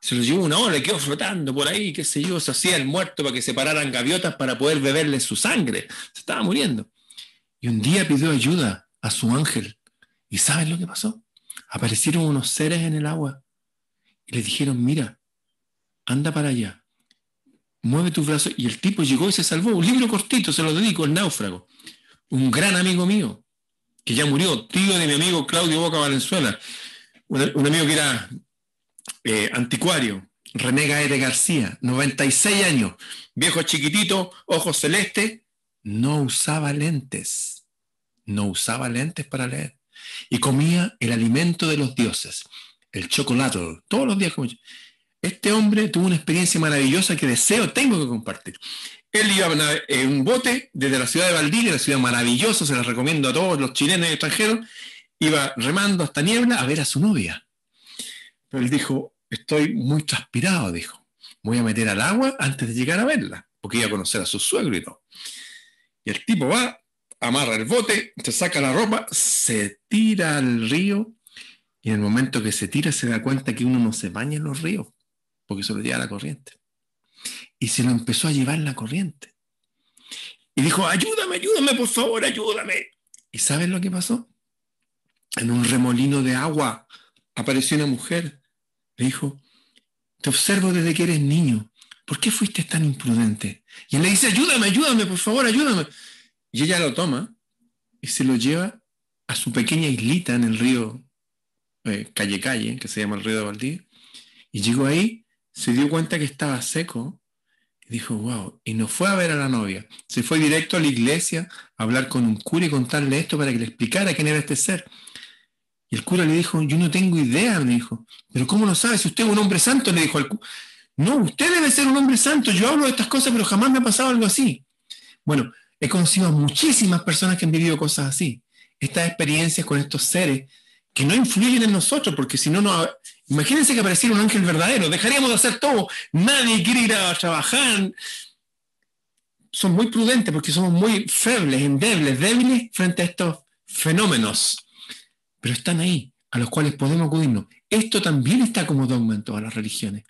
se lo llevó una hora, quedó flotando por ahí, qué sé yo, se hacía el muerto para que se pararan gaviotas para poder beberle su sangre. Se estaba muriendo. Y un día pidió ayuda a su ángel. ¿Y saben lo que pasó? Aparecieron unos seres en el agua y le dijeron, mira, anda para allá, mueve tus brazos. Y el tipo llegó y se salvó. Un libro cortito, se lo dedico, El náufrago. Un gran amigo mío, que ya murió, tío de mi amigo Claudio Boca Valenzuela, un, amigo que era eh, anticuario, René Gaete García, 96 años, viejo chiquitito, ojos celestes, no usaba lentes, no usaba lentes para leer y comía el alimento de los dioses el chocolate, todos los días Este hombre tuvo una experiencia maravillosa que deseo, tengo que compartir. Él iba en un bote desde la ciudad de Valdivia, la ciudad maravillosa, se la recomiendo a todos los chilenos y extranjeros, iba remando hasta niebla a ver a su novia. Pero él dijo, estoy muy transpirado, dijo, voy a meter al agua antes de llegar a verla, porque iba a conocer a su suegro y todo. Y el tipo va, amarra el bote, se saca la ropa, se tira al río y en el momento que se tira se da cuenta que uno no se baña en los ríos, porque se lo lleva la corriente. Y se lo empezó a llevar la corriente. Y dijo, ayúdame, ayúdame, por favor, ayúdame. ¿Y sabes lo que pasó? En un remolino de agua apareció una mujer. Le dijo, te observo desde que eres niño. ¿Por qué fuiste tan imprudente? Y él le dice, ayúdame, ayúdame, por favor, ayúdame. Y ella lo toma y se lo lleva a su pequeña islita en el río eh, calle Calle, que se llama el río de Valdivia, y llegó ahí, se dio cuenta que estaba seco, y dijo, wow, y no fue a ver a la novia, se fue directo a la iglesia a hablar con un cura y contarle esto para que le explicara quién era este ser. Y el cura le dijo, yo no tengo idea, le dijo, pero ¿cómo lo sabe? Si usted es un hombre santo, le dijo al cura. No, usted debe ser un hombre santo, yo hablo de estas cosas, pero jamás me ha pasado algo así. Bueno, he conocido a muchísimas personas que han vivido cosas así. Estas experiencias con estos seres que no influyen en nosotros, porque si no, no. Imagínense que apareciera un ángel verdadero, dejaríamos de hacer todo, nadie quiere ir a trabajar. Son muy prudentes porque somos muy febles, endebles, débiles frente a estos fenómenos, pero están ahí, a los cuales podemos acudirnos. Esto también está como dogma en todas las religiones.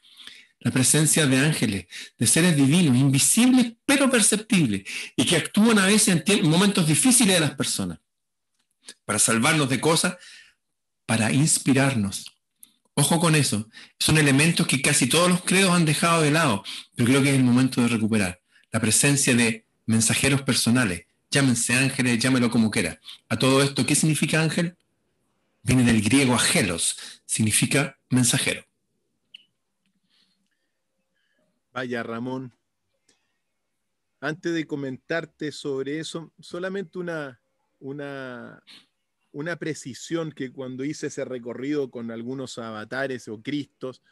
la presencia de ángeles, de seres divinos, invisibles pero perceptibles, y que actúan a veces en momentos difíciles de las personas, para salvarnos de cosas, para inspirarnos. Ojo con eso, son elementos que casi todos los credos han dejado de lado, pero creo que es el momento de recuperar la presencia de mensajeros personales, llámense ángeles, llámelo como quiera. A todo esto, ¿qué significa ángel? Viene del griego agelos, significa mensajero. Vaya, Ramón. Antes de comentarte sobre eso, solamente una, una, una precisión que cuando hice ese recorrido con algunos avatares o cristos,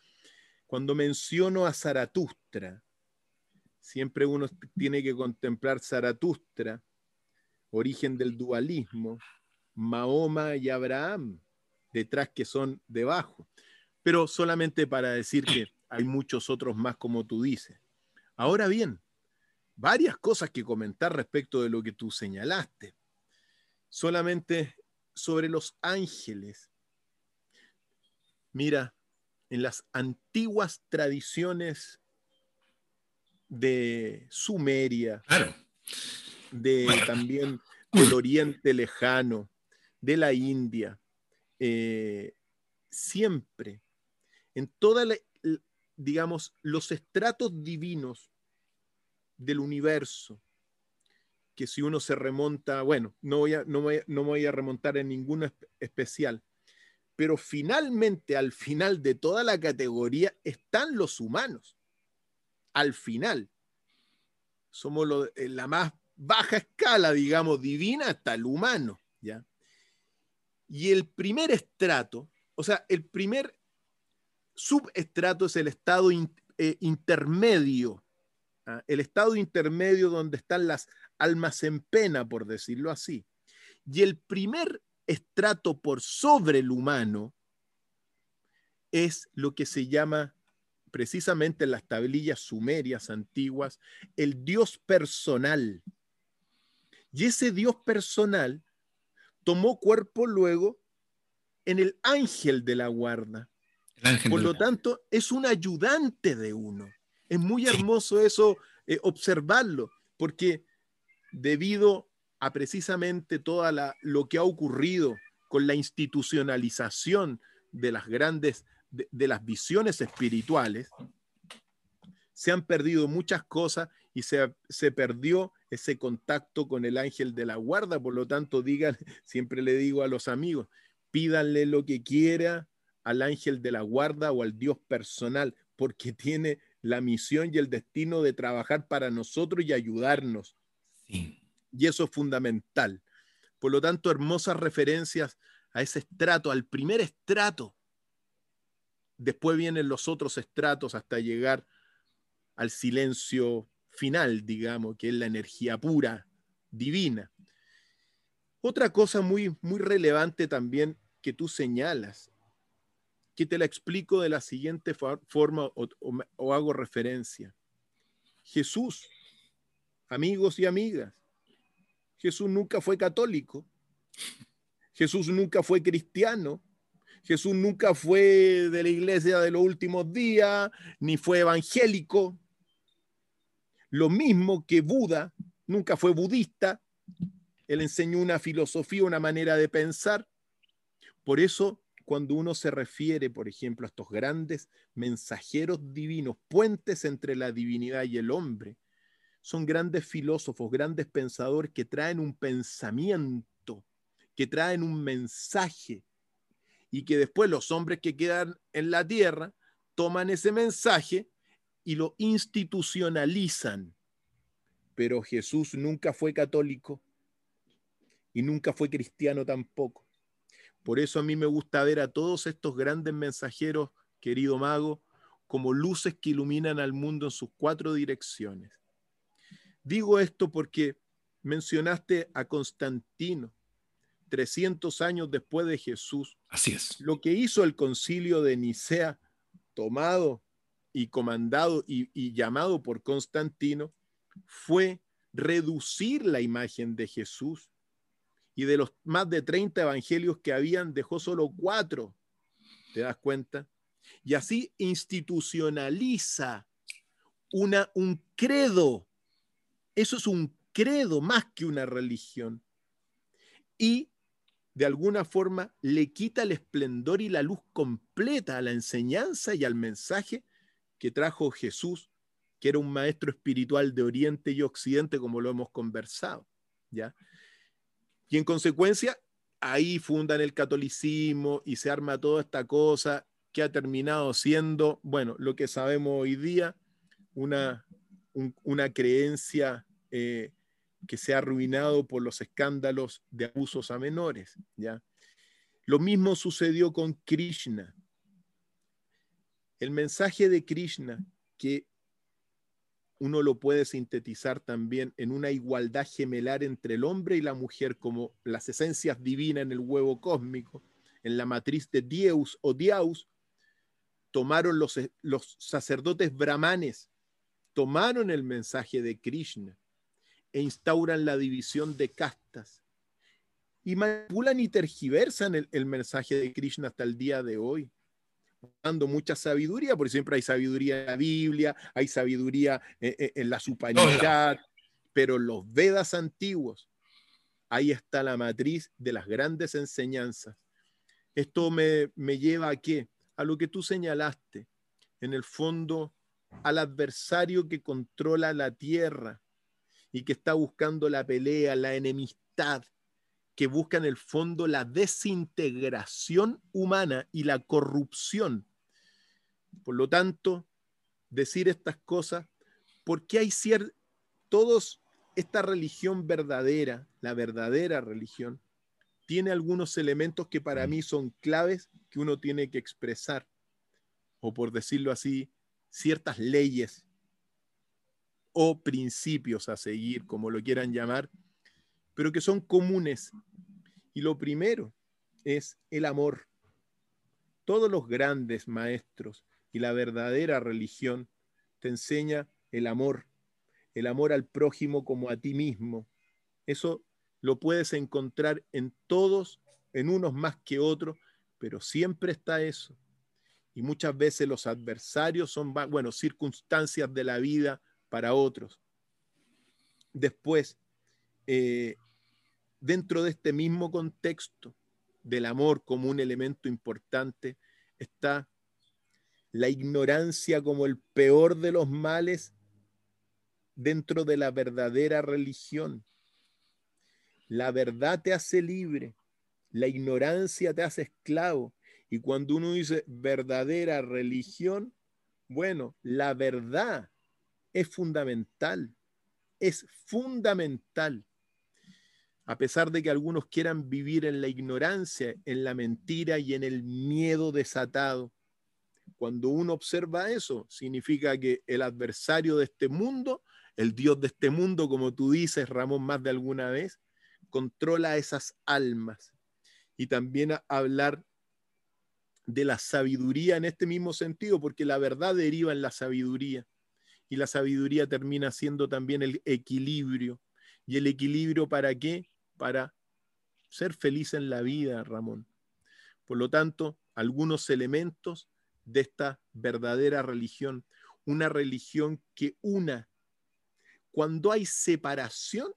cuando menciono a Zaratustra, siempre uno tiene que contemplar Zaratustra, origen del dualismo, Mahoma y Abraham, detrás que son debajo. Pero solamente para decir que hay muchos otros más como tú dices. Ahora bien, varias cosas que comentar respecto de lo que tú señalaste. Solamente sobre los ángeles. Mira, en las antiguas tradiciones de Sumeria, de también del Oriente Lejano, de la India, eh, siempre, en toda la, digamos, los estratos divinos del universo, que si uno se remonta, bueno, no, voy a, no, me voy a remontar en ninguno especial, pero finalmente, al final de toda la categoría, están los humanos. Al final. Somos en la más baja escala, digamos, divina, hasta el humano. ¿ya? Y el primer estrato, o sea, el primer subestrato es el estado eh, intermedio, ¿ah? el estado intermedio donde están las almas en pena, por decirlo así. Y el primer estrato por sobre el humano es lo que se llama precisamente en las tablillas sumerias antiguas, el Dios personal. Y ese Dios personal tomó cuerpo luego en el ángel de la guarda. Por lo tanto, es un ayudante de uno. Es muy hermoso eso, eh, observarlo, porque debido a precisamente todo lo que ha ocurrido con la institucionalización de las grandes, de, las visiones espirituales, se han perdido muchas cosas y se, se, perdió ese contacto con el ángel de la guarda. Por lo tanto, digan, siempre le digo a los amigos, pídanle lo que quiera al ángel de la guarda o al Dios personal, porque tiene la misión y el destino de trabajar para nosotros y ayudarnos. Y eso es fundamental. Por lo tanto, hermosas referencias a ese estrato, al primer estrato. Después vienen los otros estratos hasta llegar al silencio final, digamos, que es la energía pura, divina. Otra cosa muy, muy relevante también que tú señalas que te la explico de la siguiente forma o, hago referencia. Jesús, amigos y amigas, Jesús nunca fue católico, Jesús nunca fue cristiano, Jesús nunca fue de la iglesia de los últimos días, ni fue evangélico. Lo mismo que Buda, nunca fue budista, él enseñó una filosofía, una manera de pensar. Por eso cuando uno se refiere, por ejemplo, a estos grandes mensajeros divinos, puentes entre la divinidad y el hombre, son grandes filósofos, grandes pensadores que traen un pensamiento, que traen un mensaje y que después los hombres que quedan en la tierra toman ese mensaje y lo institucionalizan. Pero Jesús nunca fue católico y nunca fue cristiano tampoco. Por eso a mí me gusta ver a todos estos grandes mensajeros, querido mago, como luces que iluminan al mundo en sus cuatro direcciones. Digo esto porque mencionaste a Constantino, 300 años después de Jesús. Así es. Lo que hizo el concilio de Nicea, tomado y comandado y, llamado por Constantino, fue reducir la imagen de Jesús y de los más de 30 evangelios que habían, dejó solo cuatro. ¿Te das cuenta? Y así institucionaliza una, un credo. Eso es un credo más que una religión. Y de alguna forma le quita el esplendor y la luz completa a la enseñanza y al mensaje que trajo Jesús, que era un maestro espiritual de Oriente y Occidente, como lo hemos conversado. ¿ya? Y en consecuencia, ahí fundan el catolicismo y se arma toda esta cosa que ha terminado siendo, bueno, lo que sabemos hoy día, una, una creencia eh, que se ha arruinado por los escándalos de abusos a menores. ¿ya? Lo mismo sucedió con Krishna. El mensaje de Krishna, que uno lo puede sintetizar también en una igualdad gemelar entre el hombre y la mujer como las esencias divinas en el huevo cósmico, en la matriz de Dios o Dios, tomaron los, los sacerdotes brahmanes, tomaron el mensaje de Krishna e instauran la división de castas y manipulan y tergiversan el, el mensaje de Krishna hasta el día de hoy dando mucha sabiduría, porque siempre hay sabiduría en la Biblia, hay sabiduría en, la supanidad, pero los Vedas antiguos, ahí está la matriz de las grandes enseñanzas. Esto me, me lleva a qué? A lo que tú señalaste, en el fondo, al adversario que controla la tierra y que está buscando la pelea, la enemistad, que busca en el fondo la desintegración humana y la corrupción. Por lo tanto, decir estas cosas, porque hay ciertos, todos, esta religión verdadera, la verdadera religión, tiene algunos elementos que para mí son claves que uno tiene que expresar, o por decirlo así, ciertas leyes o principios a seguir, como lo quieran llamar, pero que son comunes. Y lo primero es el amor. Todos los grandes maestros y la verdadera religión te enseña el amor, el amor al prójimo como a ti mismo. Eso lo puedes encontrar en todos, en unos más que otros, pero siempre está eso. Y muchas veces los adversarios son, bueno, circunstancias de la vida para otros. Después, eh, dentro de este mismo contexto del amor como un elemento importante está la ignorancia como el peor de los males dentro de la verdadera religión. La verdad te hace libre, la ignorancia te hace esclavo. Y cuando uno dice verdadera religión, bueno, la verdad es fundamental, es fundamental a pesar de que algunos quieran vivir en la ignorancia, en la mentira y en el miedo desatado. Cuando uno observa eso, significa que el adversario de este mundo, el Dios de este mundo, como tú dices, Ramón, más de alguna vez, controla esas almas. Y también hablar de la sabiduría en este mismo sentido, porque la verdad deriva en la sabiduría. Y la sabiduría termina siendo también el equilibrio. ¿Y el equilibrio para qué? Para ser feliz en la vida, Ramón. Por lo tanto, algunos elementos de esta verdadera religión, una religión que una. Cuando hay separación,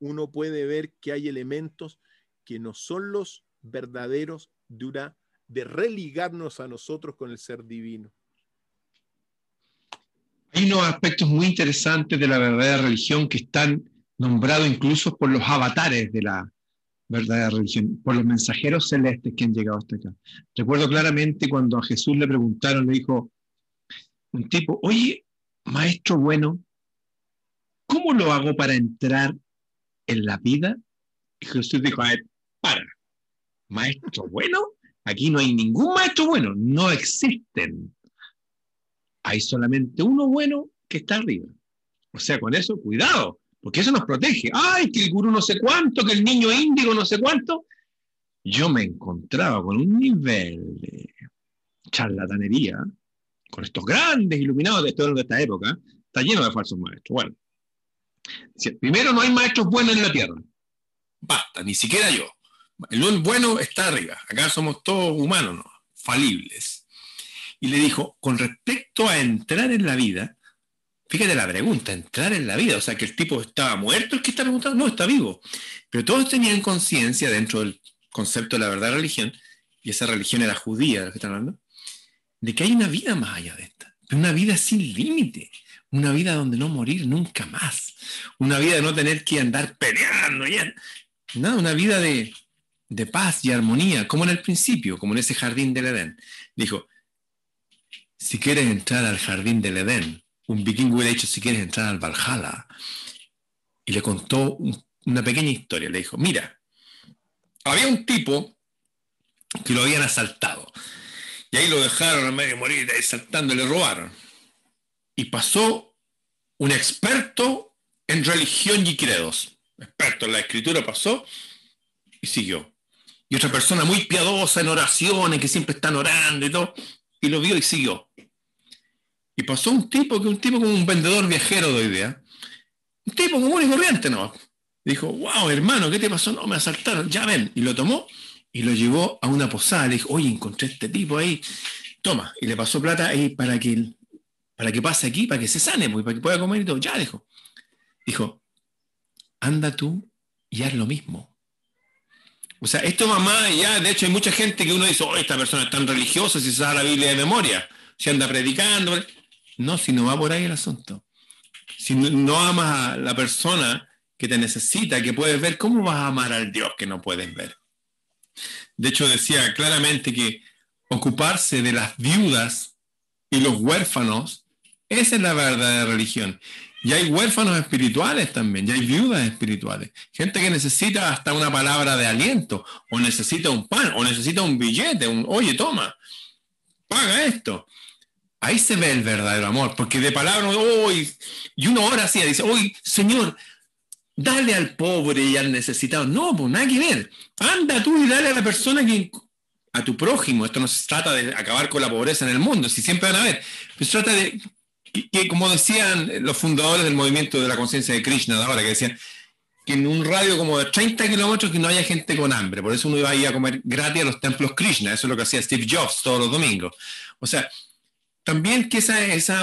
uno puede ver que hay elementos que no son los verdaderos de, una, de religarnos a nosotros con el ser divino. Hay unos aspectos muy interesantes de la verdadera religión que están nombrado incluso por los avatares de la verdadera religión, por los mensajeros celestes que han llegado hasta acá. Recuerdo claramente cuando a Jesús le preguntaron, le dijo un tipo, oye, maestro bueno, ¿cómo lo hago para entrar en la vida? Y Jesús dijo, para, maestro bueno, aquí no hay ningún maestro bueno, no existen. Hay solamente uno bueno que está arriba. O sea, con eso, cuidado, porque eso nos protege. Ay, que el gurú no sé cuánto, que el niño índigo no sé cuánto. Yo me encontraba con un nivel de charlatanería, con estos grandes iluminados de, de esta época, está lleno de falsos maestros. Bueno, primero no hay maestros buenos en la tierra. Basta, ni siquiera yo. El bueno está arriba. Acá somos todos humanos, ¿no? falibles. y le dijo, con respecto a entrar en la vida, fíjate la pregunta, entrar en la vida, o sea, que el tipo estaba muerto, el que está preguntando, no, está vivo. Pero todos tenían conciencia dentro del concepto de la verdad religión, y esa religión era judía, de lo que están hablando, de que hay una vida más allá de esta, una vida sin límite, una vida donde no morir nunca más, una vida de no tener que andar peleando, ya, una vida de, de paz y armonía, como en el principio, como en ese jardín del Edén. Dijo, si quieres entrar al jardín del Edén, un vikingo hubiera dicho, si quieres entrar al Valhalla, y le contó una pequeña historia, le dijo, mira, había un tipo que lo habían asaltado, y ahí lo dejaron a medio morir, saltando, le robaron. Y pasó un experto en religión y credos, experto en la escritura, pasó y siguió. Y otra persona muy piadosa en oraciones, que siempre están orando y todo, y lo vio y siguió. Y pasó un tipo, que un tipo como un vendedor viajero de idea, un tipo común y corriente, ¿no? Dijo, wow, hermano, ¿qué te pasó? No, me asaltaron, ya ven. Y lo tomó y lo llevó a una posada. Le dijo, oye, encontré este tipo ahí, toma. Y le pasó plata ahí para que, para que pase aquí, para que se sane, pues, para que pueda comer y todo. Ya, dijo. Dijo, anda tú y haz lo mismo. O sea, esto mamá, ya, de hecho hay mucha gente que uno dice, oh, esta persona es tan religiosa, si sabe la Biblia de memoria, si anda predicando. No, si no va por ahí el asunto. Si no, amas a la persona que te necesita, que puedes ver, ¿cómo vas a amar al Dios que no puedes ver? De hecho, decía claramente que ocuparse de las viudas y los huérfanos, esa es la verdadera religión. Y hay huérfanos espirituales también, y hay viudas espirituales. Gente que necesita hasta una palabra de aliento, o necesita un pan, o necesita un billete, un, oye, toma, paga esto. Ahí se ve el verdadero amor, porque de palabra, hoy, y uno ora así, dice, hoy, Señor, dale al pobre y al necesitado. No, pues nada que ver. Anda tú y dale a la persona que, a tu prójimo. Esto no se trata de acabar con la pobreza en el mundo, si siempre van a ver. Se trata de que, como decían los fundadores del movimiento de la conciencia de Krishna de ahora, que decían que en un radio como de 30 kilómetros que no haya gente con hambre, por eso uno iba a ir a comer gratis a los templos Krishna, eso es lo que hacía Steve Jobs todos los domingos. O sea, también que esa, esa,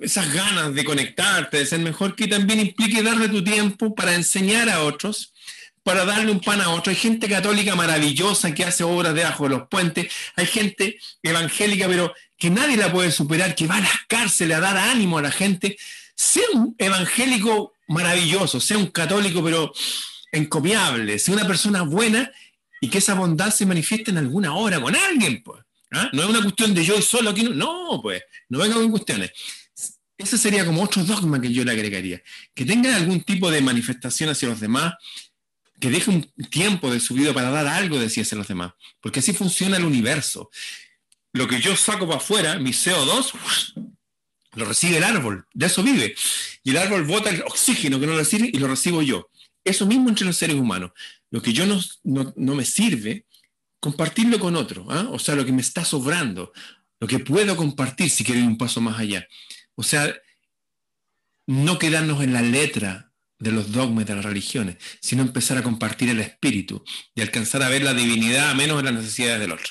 esas ganas de conectarte, de ser mejor, que también implique darle tu tiempo para enseñar a otros, para darle un pan a otro. Hay gente católica maravillosa que hace obras debajo de los puentes, hay gente evangélica, pero que nadie la puede superar, que va a las cárceles a dar ánimo a la gente, sea un evangélico maravilloso, sea un católico pero encomiable, sea una persona buena y que esa bondad se manifieste en alguna hora con alguien, pues. ¿Ah? No es una cuestión de yo solo aquí, no, pues, no venga con cuestiones. Ese sería como otro dogma que yo le agregaría. Que tenga algún tipo de manifestación hacia los demás, que deje un tiempo de su vida para dar algo de sí hacia los demás, porque así funciona el universo lo que yo saco para afuera, mi CO2, lo recibe el árbol, de eso vive. Y el árbol bota el oxígeno que no sirve y lo recibo yo. Eso mismo entre los seres humanos. Lo que yo no, no, me sirve, compartirlo con otro. ¿ah? O sea, lo que me está sobrando, lo que puedo compartir si quiero ir un paso más allá. O sea, no quedarnos en la letra de los dogmas de las religiones, sino empezar a compartir el espíritu y alcanzar a ver la divinidad a menos en las necesidades del otro.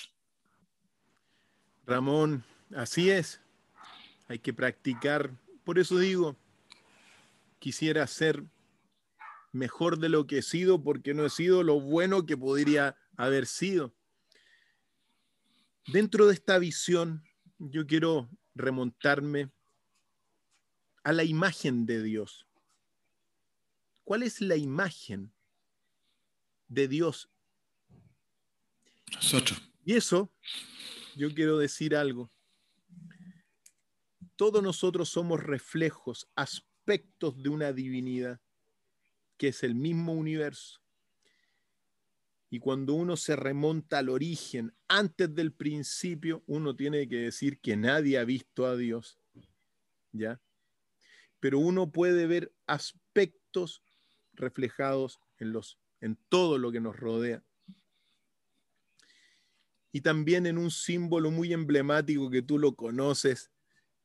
Ramón, así es. Hay que practicar. Por eso digo, quisiera ser mejor de lo que he sido porque no he sido lo bueno que podría haber sido. Dentro de esta visión, yo quiero remontarme a la imagen de Dios. ¿Cuál es la imagen de Dios? Nosotros. Y eso yo quiero decir algo. Todos nosotros somos reflejos, aspectos de una divinidad, que es el mismo universo. Y cuando uno se remonta al origen, antes del principio, uno tiene que decir que nadie ha visto a Dios. ¿Ya? Pero uno puede ver aspectos reflejados en, los, en todo lo que nos rodea y también en un símbolo muy emblemático que tú lo conoces,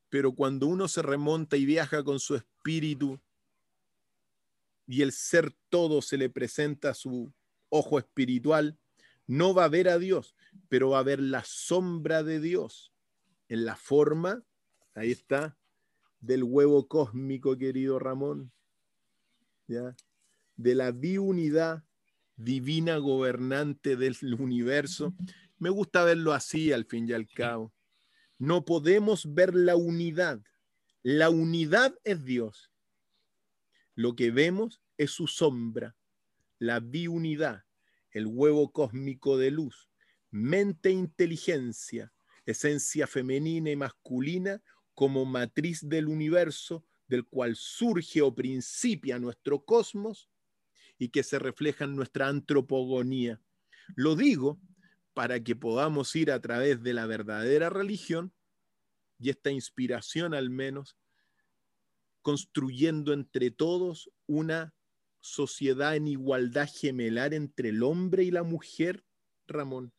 pero cuando uno se remonta y viaja con su espíritu y el ser todo se le presenta a su ojo espiritual, no va a ver a Dios, pero va a ver la sombra de Dios. en la forma, ahí está, del huevo cósmico, querido Ramón, ¿ya? de la biunidad divina gobernante del universo. Me gusta verlo así al fin y al cabo. No podemos ver la unidad. La unidad es Dios. Lo que vemos es su sombra, la biunidad, el huevo cósmico de luz, mente e inteligencia, esencia femenina y masculina como matriz del universo del cual surge o principia nuestro cosmos y que se refleja en nuestra antropogonía. Lo digo para que podamos ir a través de la verdadera religión y esta inspiración al menos, construyendo entre todos una sociedad en igualdad gemelar entre el hombre y la mujer, Ramón.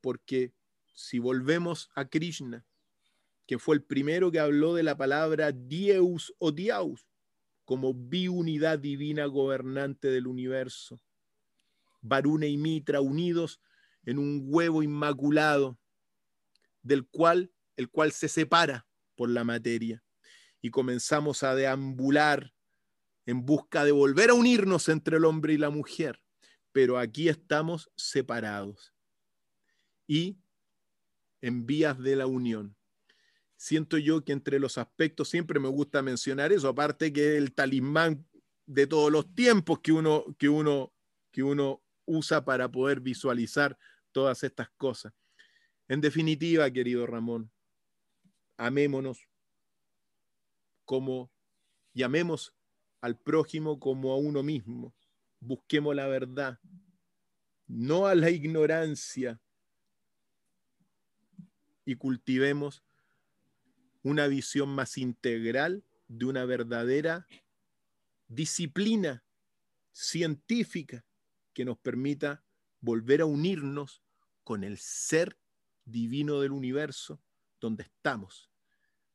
Porque si volvemos a Krishna, que fue el primero que habló de la palabra Dios o Dios, como biunidad divina gobernante del universo. Varuna y Mitra unidos en un huevo inmaculado, del cual el cual se separa por la materia. Y comenzamos a deambular en busca de volver a unirnos entre el hombre y la mujer. Pero aquí estamos separados y en vías de la unión siento yo que entre los aspectos siempre me gusta mencionar eso, aparte que el talismán de todos los tiempos que uno, que uno, que uno usa para poder visualizar todas estas cosas. En definitiva, querido Ramón, amémonos como llamemos al prójimo como a uno mismo. Busquemos la verdad, no a la ignorancia, y cultivemos una visión más integral de una verdadera disciplina científica que nos permita volver a unirnos con el ser divino del universo donde estamos.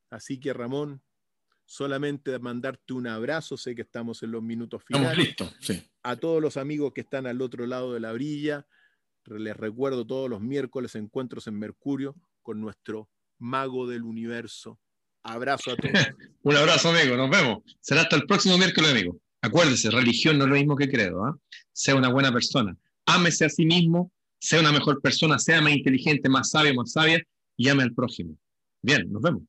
Así que Ramón, solamente mandarte un abrazo, sé que estamos en los minutos finales. A todos los amigos que están al otro lado de la brilla, les recuerdo todos los miércoles encuentros en Mercurio con nuestro mago del universo. Abrazo a todos. Un abrazo, amigo. Nos vemos. Será hasta el próximo miércoles, amigo. Acuérdese, religión no es lo mismo que credo. ¿ah? Sea una buena persona. Ámese a sí mismo, sea una mejor persona, sea más inteligente, más sabio, más sabia y ame al prójimo. Bien, nos vemos.